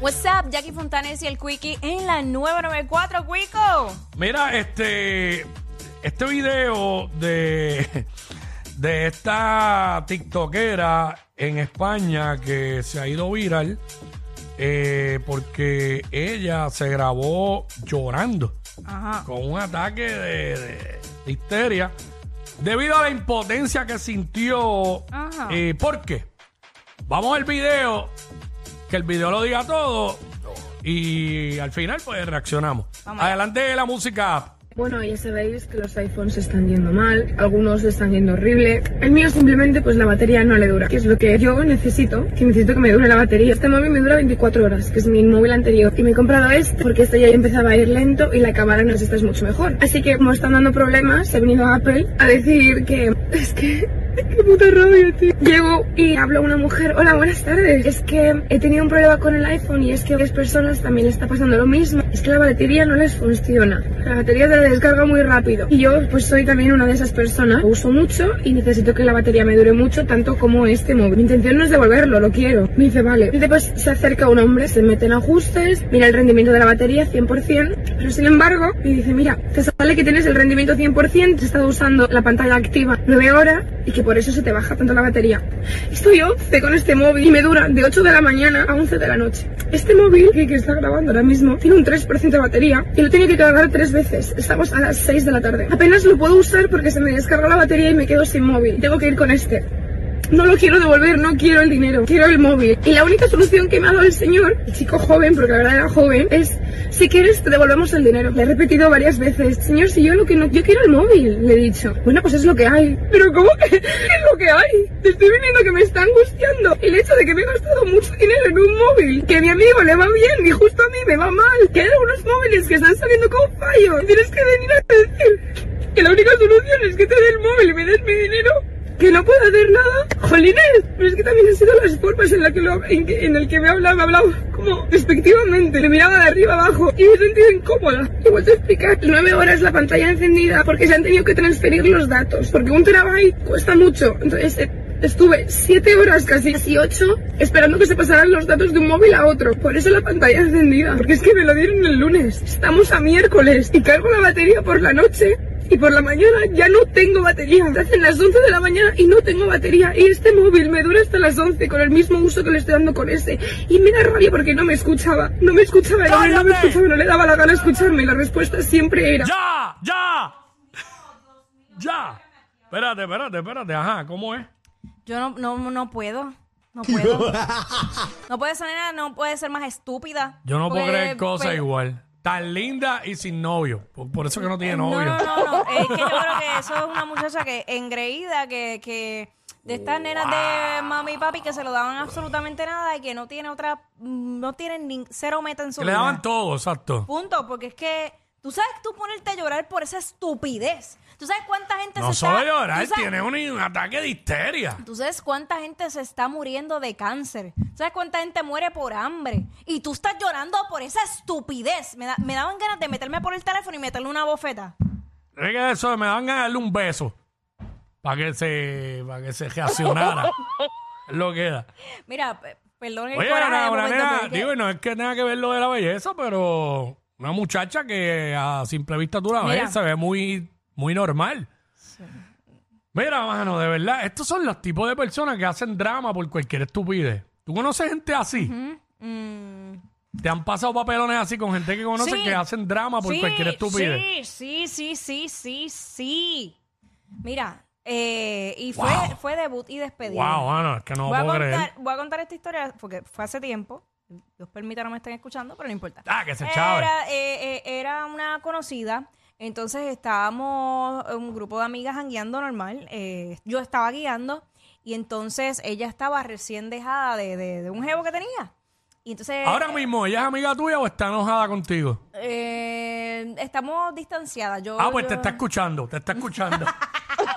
What's up, Jackie Fontanes y el Quickie en la 994, Quico. Mira, este, este video de, de esta TikTokera en España que se ha ido viral eh, porque ella se grabó llorando Ajá. con un ataque de, de histeria debido a la impotencia que sintió. Ajá. Eh, ¿Por qué? Vamos al video, que el video lo diga todo y al final pues reaccionamos. Vamos allá. Adelante la música. Bueno, ya sabéis que los iPhones están yendo mal, algunos están yendo horrible. El mío simplemente pues la batería no le dura, que es lo que yo necesito, que necesito que me dure la batería. Este móvil me dura 24 horas, que es mi móvil anterior. Y me he comprado este porque este ya empezaba a ir lento y la cámara no esta es mucho mejor. Así que como están dando problemas, he venido a Apple a decir que es que Qué puta rabia, tío. Llego y hablo a una mujer. Hola, buenas tardes. Es que he tenido un problema con el iPhone y es que a varias personas también les está pasando lo mismo. Que la batería no les funciona. La batería se descarga muy rápido. Y yo, pues soy también una de esas personas. Lo uso mucho y necesito que la batería me dure mucho, tanto como este móvil. Mi intención no es devolverlo, lo quiero. Me dice, vale. Y después se acerca un hombre, se mete en ajustes, mira el rendimiento de la batería 100%. Pero sin embargo, me dice, mira, te sale que tienes el rendimiento 100%, has estado usando la pantalla activa 9 horas y que por eso se te baja tanto la batería. Estoy 11 con este móvil y me dura de 8 de la mañana a 11 de la noche. Este móvil que, que está grabando ahora mismo tiene un 3% de batería y lo tengo que cargar tres veces. Estamos a las 6 de la tarde. Apenas lo puedo usar porque se me descarga la batería y me quedo sin móvil. Tengo que ir con este. No lo quiero devolver, no quiero el dinero, quiero el móvil. Y la única solución que me ha dado el señor, el chico joven, porque la verdad era joven, es si quieres te devolvemos el dinero. Le he repetido varias veces, señor, si yo lo que no, yo quiero el móvil, le he dicho. Bueno, pues es lo que hay. Pero ¿cómo que es lo que hay? Te estoy viendo que me está angustiando el hecho de que me he gastado mucho dinero en un móvil, que a mi amigo le va bien y justo a mí me va mal, que hay algunos móviles que están saliendo con fallo. Tienes que venir a decir que la única solución es que te dé el móvil y me des mi dinero que no puedo hacer nada. Jolines, pero es que también han sido las formas en, la que lo, en, que, en el que me hablaba, me hablaba como despectivamente, me miraba de arriba abajo y me he sentido incómoda. Te vuelto a explicar, nueve horas la pantalla encendida porque se han tenido que transferir los datos, porque un terabyte cuesta mucho. Entonces, eh, Estuve siete horas, casi casi ocho, esperando que se pasaran los datos de un móvil a otro. Por eso la pantalla encendida. Porque es que me lo dieron el lunes. Estamos a miércoles y cargo la batería por la noche y por la mañana ya no tengo batería. Se hacen las 11 de la mañana y no tengo batería. Y este móvil me dura hasta las 11 con el mismo uso que le estoy dando con ese. Y me da rabia porque no me escuchaba. No me escuchaba, hombre no me escuchaba, no le daba la gana escucharme. Y la respuesta siempre era... ¡Ya! ¡Ya! ¡Ya! Espérate, espérate, espérate. Ajá, ¿cómo es? Yo no, no, no puedo. No puedo. No puede ser, no puede ser más estúpida. Yo no puedo creer cosas pues, igual. Tan linda y sin novio. Por, por eso que no tiene No, novio. no, no, no. Es que yo creo que eso es una muchacha que engreída, que, que de estas nenas de mami y papi que se lo daban absolutamente nada y que no tiene otra, mm, no tienen ni cero meta en su Que le vida. daban todo, exacto. Punto, porque es que tú sabes tú ponerte a llorar por esa estupidez. Tú sabes cuánta gente No se solo está llorar, ¿tú sabes- tiene un, un ataque de histeria. Tú sabes cuánta gente se está muriendo de cáncer. ¿Tú sabes cuánta gente muere por hambre. Y tú estás llorando por esa estupidez. Me, da- me daban ganas de meterme por el teléfono y meterle una bofeta. Es que eso me van a darle un beso. Para que se, para que se reaccionara. es lo que era. Mira, pe- perdón el Oye, coraje una, de una momento, nena, pero es que- digo, y no es que tenga que ver lo de la belleza, pero una muchacha que a simple vista tú la Mira. ves, se ve muy, muy normal. Mira, mano, de verdad, estos son los tipos de personas que hacen drama por cualquier estupidez. ¿Tú conoces gente así? Mm, ¿Te han pasado papelones así con gente que conoces Sí. que hacen drama por sí, cualquier estupidez? Sí, sí, sí, sí, sí, sí. Mira, eh, y fue, Wow. fue debut y despedida. Wow, mano, es que no voy, a puedo creer. contar, voy a contar esta historia porque fue hace tiempo. Dios permita no me estén escuchando, pero no importa. Ah, que se chave. Era, eh, eh, era una conocida. Entonces estábamos un grupo de amigas guiando normal. eh, yo estaba guiando y entonces ella estaba recién dejada de, de- de un jevo que tenía. Y entonces Ahora mismo, ¿ella es amiga tuya o está enojada contigo? eh, estamos distanciadas. Yo, Ah, pues te está escuchando, te está escuchando.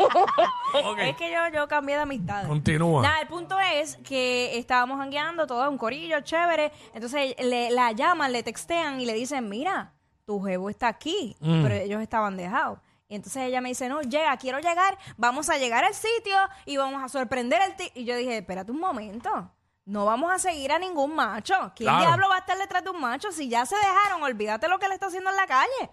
ok, Es que yo, yo cambié de amistad. continúa. Nada, el punto es que estábamos jangueando, todo un corillo, chévere. Entonces le, la llaman, le textean y le dicen, mira, tu jevo está aquí. Mm. Pero ellos estaban dejados. Y entonces ella me dice, no, llega, quiero llegar, vamos a llegar al sitio y vamos a sorprender al ti Y yo dije, espérate un momento. No vamos a seguir a ningún macho. ¿Quién Claro. diablo va a estar detrás de un macho? Si ya se dejaron, olvídate lo que le está haciendo en la calle.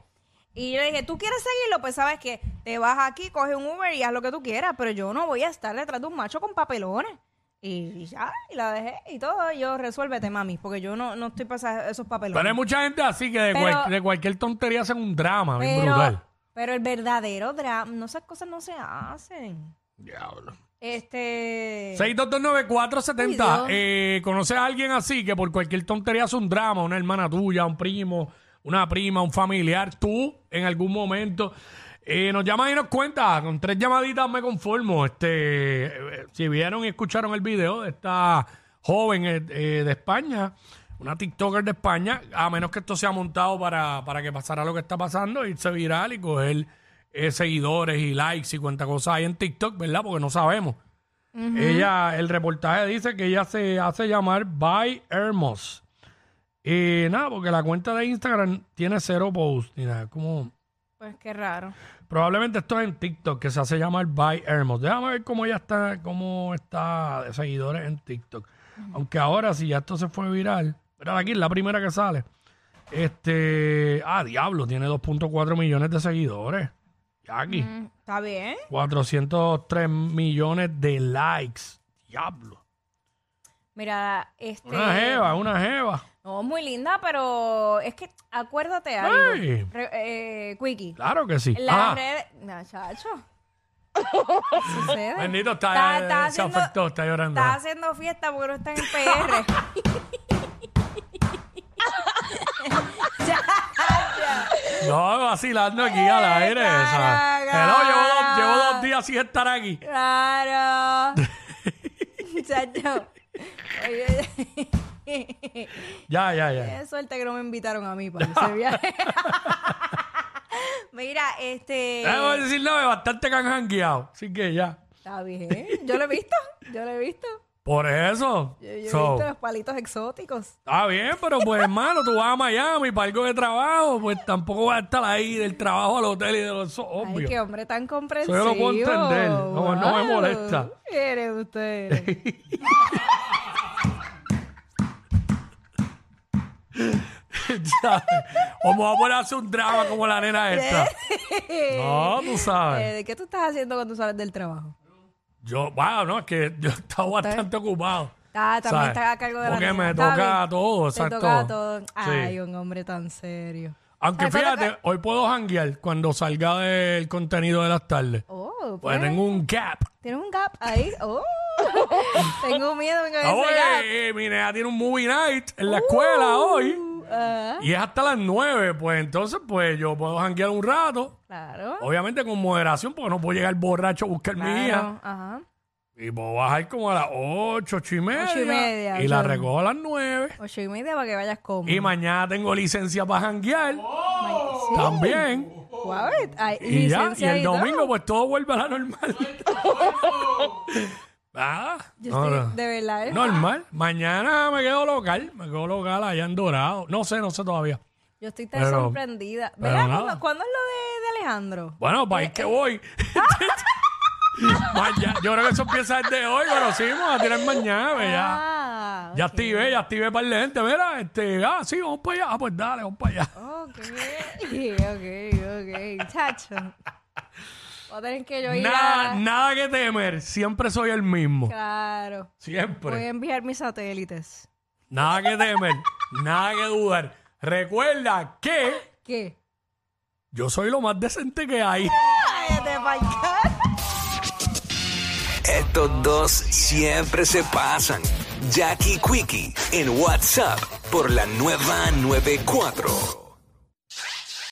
Y yo le dije, ¿tú quieres seguirlo? Pues sabes que te vas aquí, coge un Uber y haz lo que tú quieras, pero yo no voy a estar detrás de un macho con papelones. Y, y ya, y la dejé y todo. Y yo, resuélvete, mami, porque yo no, no estoy para esos papelones. Pero hay mucha gente así que de, Pero- cual- de cualquier tontería hacen un drama, bien brutal. pero el verdadero drama, no esas cosas no se hacen. Diablo. Este. 6229470. Ay. Eh, ¿Conoces a alguien así que por cualquier tontería hace un drama? Una hermana tuya, un primo, una prima, un familiar, tú en algún momento. Eh, nos llaman y nos cuenta. Con tres llamaditas me conformo. Este, eh, si vieron y escucharon el video de esta joven eh, eh, de España, una TikToker de España, a menos que esto sea montado para, para que pasara lo que está pasando, irse viral y coger eh, seguidores y likes y cuánta cosa hay en TikTok, ¿verdad? Porque no sabemos. Ella, el reportaje dice que ella se hace llamar By Hermos. Y nada, porque la cuenta de Instagram tiene cero posts. ni nada, como Pues qué raro. probablemente esto es en TikTok que se hace llamar By Hermos. Déjame ver cómo ella está, cómo está de seguidores en TikTok. Aunque ahora si ya esto se fue viral, pero aquí es la primera que sale. Este, ah, diablo, tiene 2.4 millones de seguidores. Ya aquí. Mm, Está bien. 403 millones de likes. Diablo. Mira, este. Una jeva, una jeva. No, muy linda, pero es que acuérdate algo. Re- eh, Quickie. Claro que sí. La Ah, red. No, chacho. ¿Qué sucede? bendito, está, Está- está se haciendo- afectó, está llorando. Está haciendo fiesta porque no está en el PR. No, vacilando aquí al aire. ¿sabes? Hello, llevo, dos, llevo dos días sin estar aquí. claro. Chacho. Oye, Ya, ya, ya. Qué suerte que no me invitaron a mí para ese viaje. Mira, este. Déjame decir, no, es bastante que han jangueado. Así que ya. Está bien. Yo lo he visto. Yo lo he visto. Por eso. Yo, yo he visto los palitos exóticos. Está bien, pero pues hermano, tú vas a Miami para algo de trabajo, pues tampoco vas a estar ahí del trabajo al hotel y de los Ay, obvio. qué hombre tan comprensivo. Yo lo puedo entender. No, no me molesta. Eres usted. ¿Sabes? o me voy a poner a hacer un drama como la nena esta. No, tú Eh, sabes. ¿De qué tú estás haciendo cuando sales del trabajo? Yo, wow, no, es que yo estaba bastante ocupado. Ah, también ¿sabes? está a cargo de la Porque nena. me Está toca bien. todo, Te exacto. toca todo. Sí. Ay, un hombre tan serio. Aunque Ay, ¿cuándo fíjate, hoy puedo janguear cuando salga del contenido de las tardes. Oh, Pues pues. tengo un gap. ¿Tienes un gap ahí? Oh. Tengo miedo en Ah, ese oye, gap. eh, mi nena tiene un movie night en la escuela hoy. Ah, Y es hasta las nueve. Pues entonces, pues yo puedo janguear un rato. claro. Obviamente con moderación, porque no puedo llegar borracho a buscar mi hija. Claro, Ajá. Y puedo bajar como a las ocho, ocho y media. Ocho y media, y la ocho. recojo a las nueve. Ocho y media para que vayas cómodo. Y mañana tengo licencia para janguear. También. Guau, ay, Y ya, y licencia el todo. domingo pues todo vuelve a la normal. ah, Yo no, estoy- no. De verdad. ¿eh? normal. Mañana me quedo local, me quedo local allá en Dorado. No sé, no sé todavía. Yo estoy tan Pero- sorprendida. pero Mira, nada. ¿cuándo, cuándo es lo de, de Alejandro? Bueno, país que voy. Mañana- yo creo que eso empieza desde hoy, conocimos a tirar mañana, ya. Ah, Ya ok. activé, ya activé para la gente, mira, este, ah, sí, vamos para allá, ah, pues dale, vamos para allá. Ok, ok, ok. Chacho. Voy a tener que yo ir Nada, a... nada que temer, siempre soy el mismo, Claro. Voy a siempre. enviar mis satélites. Nada que temer, nada que dudar. Recuerda que ¿Qué? yo soy lo más decente que hay. Cállate, Estos dos siempre se pasan. Jackie Quickie en WhatsApp por la nueva 94.